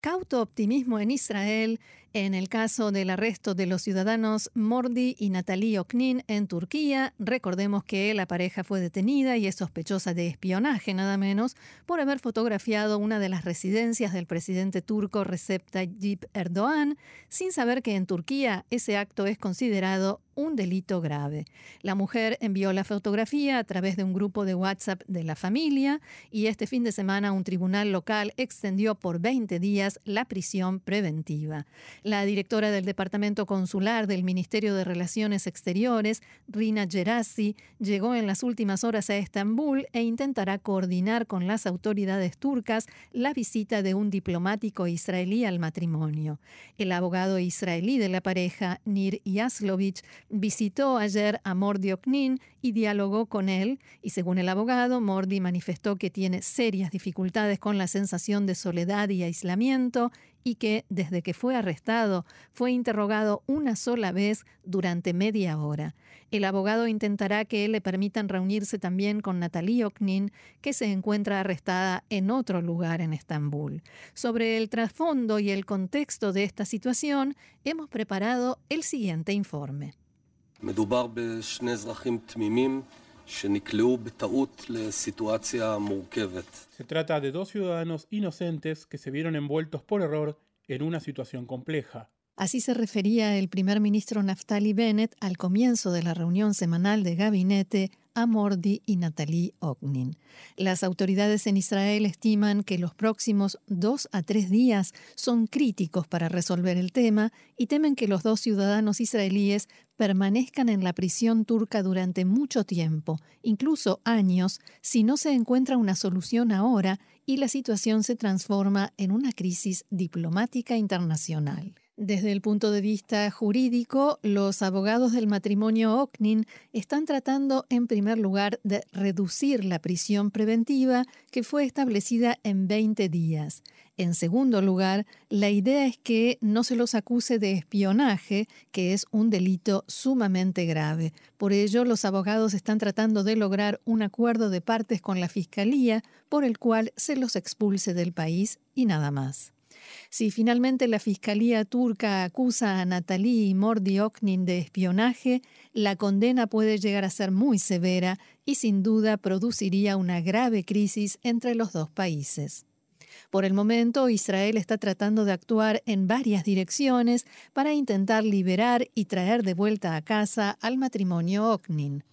Cauto optimismo en Israel en el caso del arresto de los ciudadanos Mordi y Natalie Oknin en Turquía. Recordemos que la pareja fue detenida y es sospechosa de espionaje, nada menos, por haber fotografiado una de las residencias del presidente turco Recep Tayyip Erdogan, sin saber que en Turquía ese acto es considerado un delito grave. La mujer envió la fotografía a través de un grupo de WhatsApp de la familia y este fin de semana un tribunal local extendió por 20 días la prisión preventiva. La directora del Departamento Consular del Ministerio de Relaciones Exteriores, Rina Gerasi, llegó en las últimas horas a Estambul e intentará coordinar con las autoridades turcas la visita de un diplomático israelí al matrimonio. El abogado israelí de la pareja, Nir Yaslovich, visitó ayer a Mordi Oknin y dialogó con él, y según el abogado, Mordi manifestó que tiene serias dificultades con la sensación de soledad y aislamiento y que desde que fue arrestado fue interrogado una sola vez durante media hora. El abogado intentará que le permitan reunirse también con Natalie Oknin, que se encuentra arrestada en otro lugar en Estambul. Sobre el trasfondo y el contexto de esta situación, hemos preparado el siguiente informe. Se trata de dos ciudadanos inocentes que se vieron envueltos por error en una situación compleja. Así se refería el primer ministro Naftali Bennett al comienzo de la reunión semanal de gabinete a Mordi y Natalie Ognin. Las autoridades en Israel estiman que los próximos dos a tres días son críticos para resolver el tema y temen que los dos ciudadanos israelíes permanezcan en la prisión turca durante mucho tiempo, incluso años, si no se encuentra una solución ahora y la situación se transforma en una crisis diplomática internacional. Desde el punto de vista jurídico, los abogados del matrimonio Oknin están tratando, en primer lugar, de reducir la prisión preventiva que fue establecida en 20 días. En segundo lugar, la idea es que no se los acuse de espionaje, que es un delito sumamente grave. Por ello, los abogados están tratando de lograr un acuerdo de partes con la Fiscalía por el cual se los expulse del país y nada más. Si finalmente la Fiscalía turca acusa a Natalie y Mordi Oknin de espionaje, la condena puede llegar a ser muy severa y sin duda produciría una grave crisis entre los dos países. Por el momento, Israel está tratando de actuar en varias direcciones para intentar liberar y traer de vuelta a casa al matrimonio Oknin.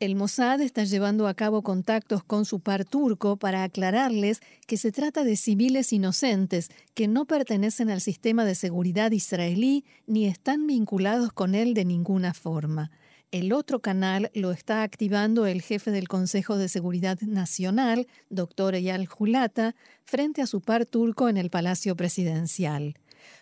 El Mossad está llevando a cabo contactos con su par turco para aclararles que se trata de civiles inocentes que no pertenecen al sistema de seguridad israelí ni están vinculados con él de ninguna forma. El otro canal lo está activando el jefe del Consejo de Seguridad Nacional, doctor Eyal Julata, frente a su par turco en el Palacio Presidencial.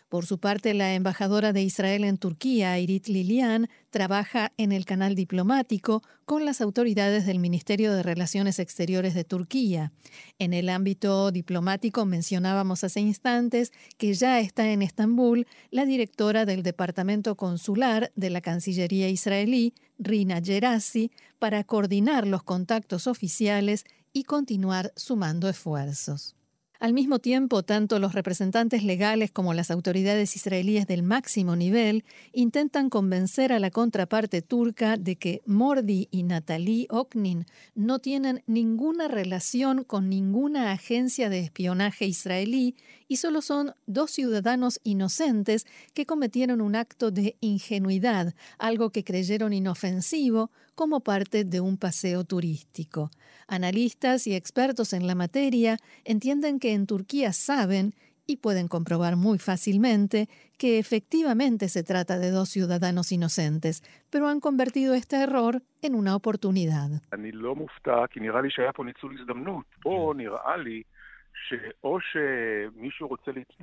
Por su parte, la embajadora de Israel en Turquía, Irit Lilian, trabaja en el canal diplomático con las autoridades del Ministerio de Relaciones Exteriores de Turquía. En el ámbito diplomático mencionábamos hace instantes que ya está en Estambul la directora del Departamento Consular de la Cancillería israelí, Rina Gerasi, para coordinar los contactos oficiales y continuar sumando esfuerzos. Al mismo tiempo, tanto los representantes legales como las autoridades israelíes del máximo nivel intentan convencer a la contraparte turca de que Mordi y Natalie Oknin no tienen ninguna relación con ninguna agencia de espionaje israelí y solo son dos ciudadanos inocentes que cometieron un acto de ingenuidad, algo que creyeron inofensivo como parte de un paseo turístico. Analistas y expertos en la materia entienden que en Turquía saben y pueden comprobar muy fácilmente que efectivamente se trata de dos ciudadanos inocentes, pero han convertido este error en una oportunidad.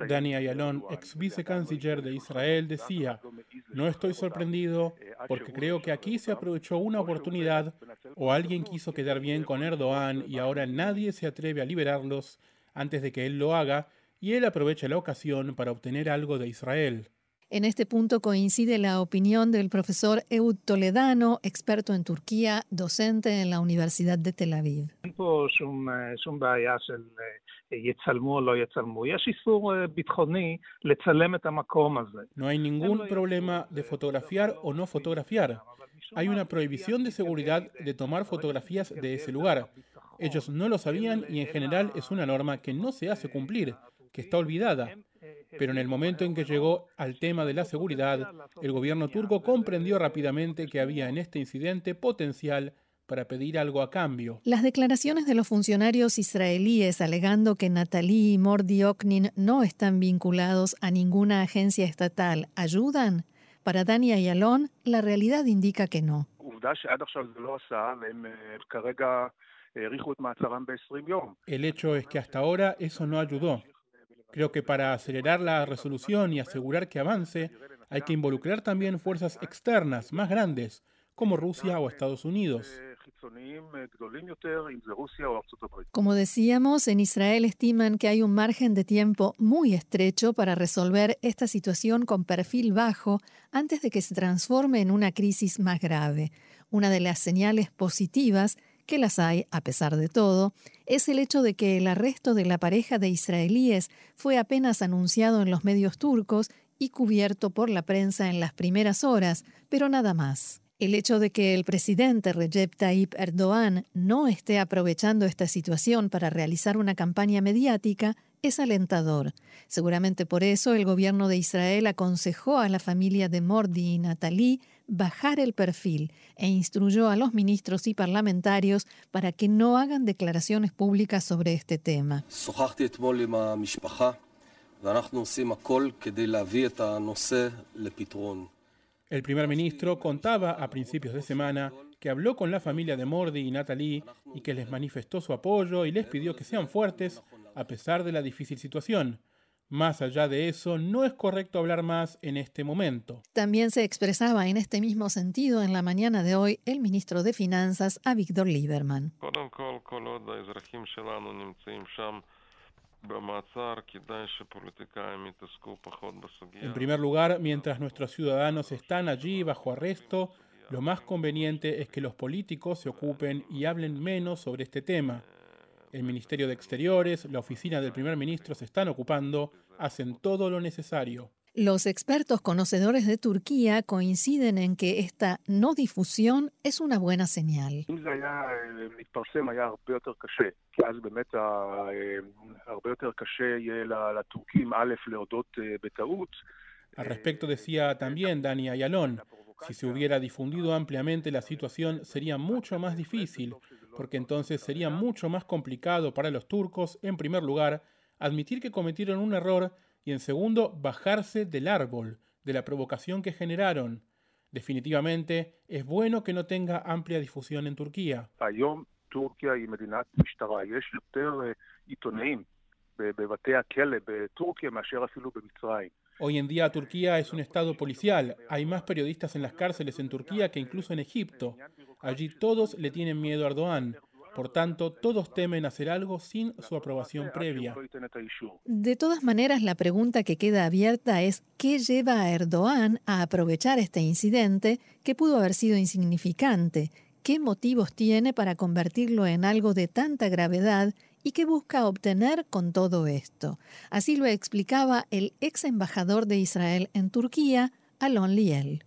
Dani Ayalon, ex vicecanciller de Israel, decía, no estoy sorprendido porque creo que aquí se aprovechó una oportunidad o alguien quiso quedar bien con Erdogan y ahora nadie se atreve a liberarlos antes de que él lo haga y él aprovecha la ocasión para obtener algo de Israel. En este punto coincide la opinión del profesor Eud Toledano, experto en Turquía, docente en la Universidad de Tel Aviv. No hay ningún problema de fotografiar o no fotografiar. Hay una prohibición de seguridad de tomar fotografías de ese lugar. Ellos no lo sabían y en general es una norma que no se hace cumplir, que está olvidada. Pero en el momento en que llegó al tema de la seguridad, el gobierno turco comprendió rápidamente que había en este incidente potencial para pedir algo a cambio. Las declaraciones de los funcionarios israelíes alegando que Natalie y Mordi Oknin no están vinculados a ninguna agencia estatal ayudan. Para Dania y Alon, la realidad indica que no. El hecho es que hasta ahora eso no ayudó. Creo que para acelerar la resolución y asegurar que avance, hay que involucrar también fuerzas externas más grandes, como Rusia o Estados Unidos. Como decíamos, en Israel estiman que hay un margen de tiempo muy estrecho para resolver esta situación con perfil bajo antes de que se transforme en una crisis más grave. Una de las señales positivas que las hay a pesar de todo, es el hecho de que el arresto de la pareja de israelíes fue apenas anunciado en los medios turcos y cubierto por la prensa en las primeras horas, pero nada más. El hecho de que el presidente Recep Tayyip Erdogan no esté aprovechando esta situación para realizar una campaña mediática es alentador. Seguramente por eso el gobierno de Israel aconsejó a la familia de Mordi y Natalie bajar el perfil e instruyó a los ministros y parlamentarios para que no hagan declaraciones públicas sobre este tema. El primer ministro contaba a principios de semana que habló con la familia de Mordi y Natalie y que les manifestó su apoyo y les pidió que sean fuertes a pesar de la difícil situación. Más allá de eso, no es correcto hablar más en este momento. También se expresaba en este mismo sentido en la mañana de hoy el ministro de Finanzas, Avigdor Lieberman. En primer lugar, mientras nuestros ciudadanos están allí bajo arresto, lo más conveniente es que los políticos se ocupen y hablen menos sobre este tema. El Ministerio de Exteriores, la oficina del primer ministro se están ocupando, hacen todo lo necesario. Los expertos conocedores de Turquía coinciden en que esta no difusión es una buena señal. Al respecto decía también Dani Ayalón, si se hubiera difundido ampliamente la situación sería mucho más difícil, porque entonces sería mucho más complicado para los turcos, en primer lugar, admitir que cometieron un error y en segundo, bajarse del árbol, de la provocación que generaron. Definitivamente, es bueno que no tenga amplia difusión en Turquía. Hoy en día Turquía es un estado policial. Hay más periodistas en las cárceles en Turquía que incluso en Egipto. Allí todos le tienen miedo a Erdogan. Por tanto, todos temen hacer algo sin su aprobación previa. De todas maneras, la pregunta que queda abierta es ¿qué lleva a Erdogan a aprovechar este incidente que pudo haber sido insignificante? ¿Qué motivos tiene para convertirlo en algo de tanta gravedad y qué busca obtener con todo esto. Así lo explicaba el ex embajador de Israel en Turquía, Alon Liel.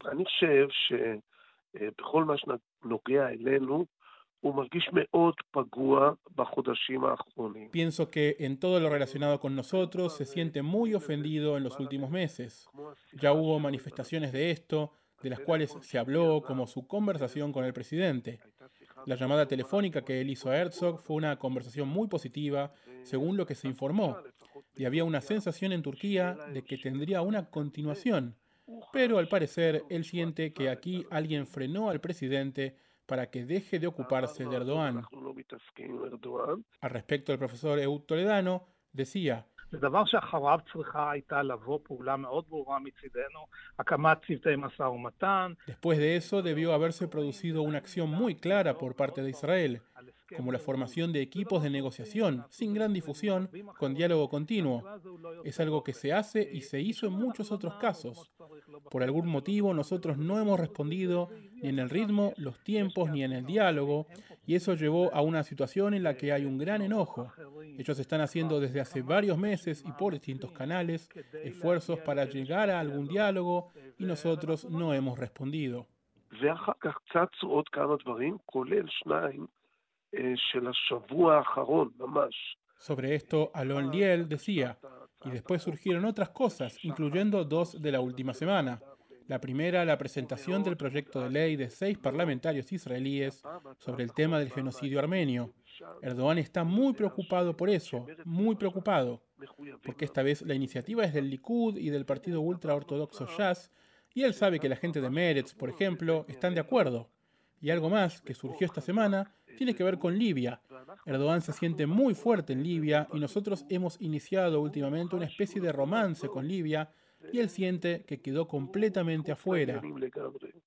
Pienso que en todo lo relacionado con nosotros se siente muy ofendido en los últimos meses. Ya hubo manifestaciones de esto, de las cuales se habló como su conversación con el presidente. La llamada telefónica que él hizo a Herzog fue una conversación muy positiva, según lo que se informó, y había una sensación en Turquía de que tendría una continuación. Pero al parecer él siente que aquí alguien frenó al presidente para que deje de ocuparse de Erdogan. Al respecto, el profesor Eud Toledano decía, Después de eso debió haberse producido una acción muy clara por parte de Israel, como la formación de equipos de negociación, sin gran difusión, con diálogo continuo. Es algo que se hace y se hizo en muchos otros casos. Por algún motivo nosotros no hemos respondido ni en el ritmo, los tiempos, ni en el diálogo, y eso llevó a una situación en la que hay un gran enojo. Ellos están haciendo desde hace varios meses y por distintos canales esfuerzos para llegar a algún diálogo y nosotros no hemos respondido. Sobre esto, Alon Liel decía, y después surgieron otras cosas, incluyendo dos de la última semana. La primera, la presentación del proyecto de ley de seis parlamentarios israelíes sobre el tema del genocidio armenio. Erdogan está muy preocupado por eso, muy preocupado, porque esta vez la iniciativa es del Likud y del partido ultraortodoxo Shas, y él sabe que la gente de Meretz, por ejemplo, están de acuerdo. Y algo más que surgió esta semana tiene que ver con Libia. Erdogan se siente muy fuerte en Libia y nosotros hemos iniciado últimamente una especie de romance con Libia y él siente que quedó completamente afuera.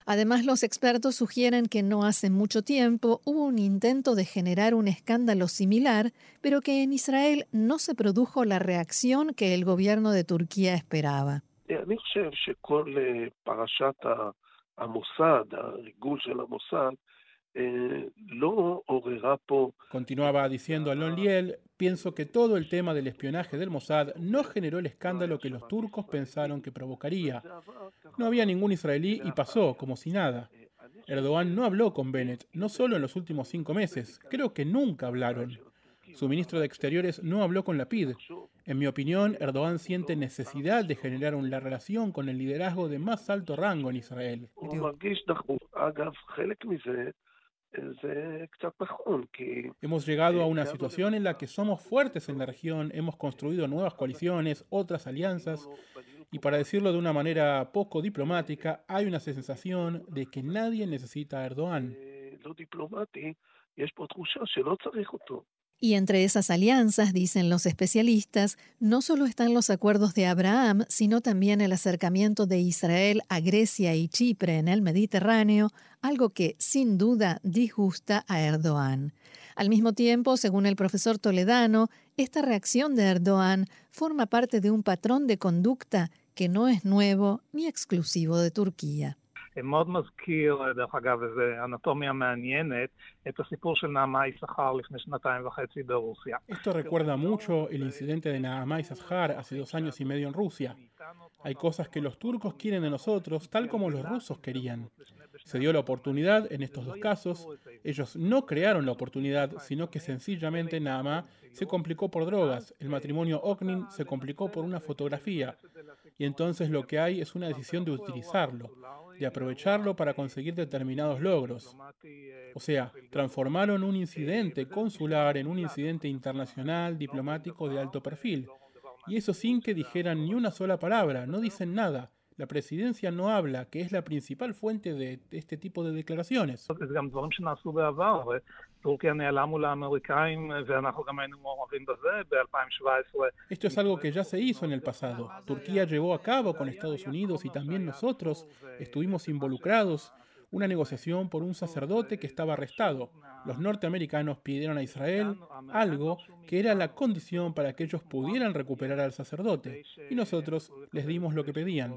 Además, los expertos sugieren que no hace mucho tiempo hubo un intento de generar un escándalo similar, pero que en Israel no se produjo la reacción que el gobierno de Turquía esperaba. Eh, Continuaba diciendo Alon Liel, pienso que todo el tema del espionaje del Mossad no generó el escándalo que los turcos pensaron que provocaría. No había ningún israelí y pasó como si nada. Erdogan no habló con Bennett, no solo en los últimos cinco meses, creo que nunca hablaron. Su ministro de Exteriores no habló con Lapid. En mi opinión, Erdogan siente necesidad de generar una relación con el liderazgo de más alto rango en Israel. Hemos llegado a una situación en la que somos fuertes en la región, hemos construido nuevas coaliciones, otras alianzas, y para decirlo de una manera poco diplomática, hay una sensación de que nadie necesita a Erdogan. Y entre esas alianzas, dicen los especialistas, no solo están los acuerdos de Abraham, sino también el acercamiento de Israel a Grecia y Chipre en el Mediterráneo, algo que sin duda disgusta a Erdogan. Al mismo tiempo, según el profesor Toledano, esta reacción de Erdogan forma parte de un patrón de conducta que no es nuevo ni exclusivo de Turquía. Esto recuerda mucho el incidente de Naamá Ishar hace dos años y medio en Rusia. Hay cosas que los turcos quieren de nosotros, tal como los rusos querían. Se dio la oportunidad en estos dos casos. Ellos no crearon la oportunidad, sino que sencillamente Naamá se complicó por drogas. El matrimonio Oknin se complicó por una fotografía. Y entonces lo que hay es una decisión de utilizarlo de aprovecharlo para conseguir determinados logros. O sea, transformaron un incidente consular en un incidente internacional diplomático de alto perfil. Y eso sin que dijeran ni una sola palabra, no dicen nada. La presidencia no habla, que es la principal fuente de este tipo de declaraciones. Esto es algo que ya se hizo en el pasado. Turquía llevó a cabo con Estados Unidos y también nosotros estuvimos involucrados una negociación por un sacerdote que estaba arrestado. Los norteamericanos pidieron a Israel algo que era la condición para que ellos pudieran recuperar al sacerdote, y nosotros les dimos lo que pedían.